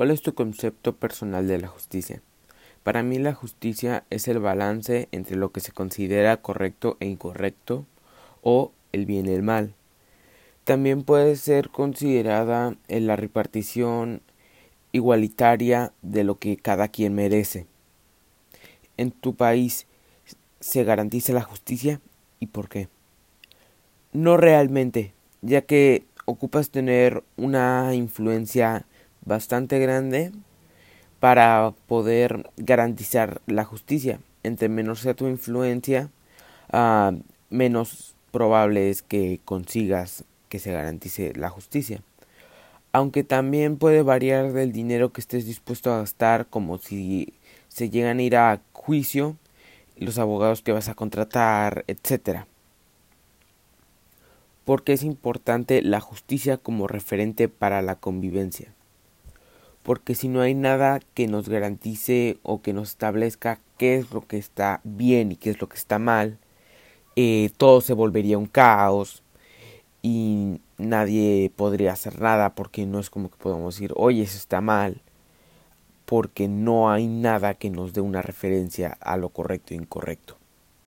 ¿Cuál es tu concepto personal de la justicia? Para mí la justicia es el balance entre lo que se considera correcto e incorrecto o el bien y el mal. También puede ser considerada en la repartición igualitaria de lo que cada quien merece. En tu país se garantiza la justicia y por qué. No realmente, ya que ocupas tener una influencia bastante grande para poder garantizar la justicia. Entre menor sea tu influencia, uh, menos probable es que consigas que se garantice la justicia. Aunque también puede variar del dinero que estés dispuesto a gastar, como si se llegan a ir a juicio, los abogados que vas a contratar, etcétera porque es importante la justicia como referente para la convivencia. Porque si no hay nada que nos garantice o que nos establezca qué es lo que está bien y qué es lo que está mal, eh, todo se volvería un caos y nadie podría hacer nada porque no es como que podamos decir, oye, eso está mal, porque no hay nada que nos dé una referencia a lo correcto e incorrecto.